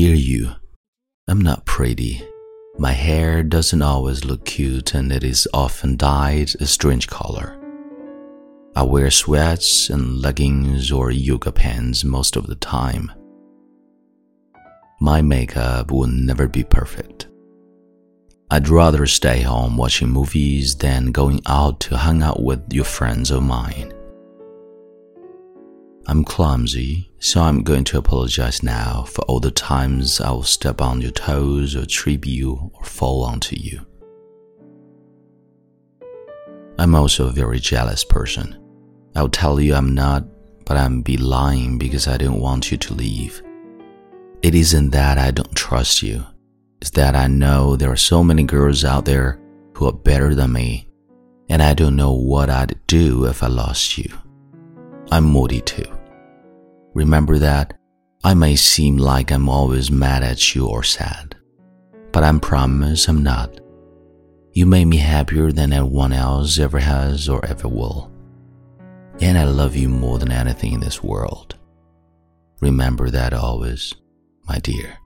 Dear you, I'm not pretty. My hair doesn't always look cute and it is often dyed a strange color. I wear sweats and leggings or yoga pants most of the time. My makeup will never be perfect. I'd rather stay home watching movies than going out to hang out with your friends of mine. I'm clumsy, so I'm going to apologize now for all the times I will step on your toes or trip you or fall onto you. I'm also a very jealous person. I'll tell you I'm not, but I'm be lying because I don't want you to leave. It isn't that I don't trust you. It's that I know there are so many girls out there who are better than me, and I don't know what I'd do if I lost you. I'm moody too. Remember that I may seem like I'm always mad at you or sad, but I promise I'm not. You made me happier than anyone else ever has or ever will. And I love you more than anything in this world. Remember that always, my dear.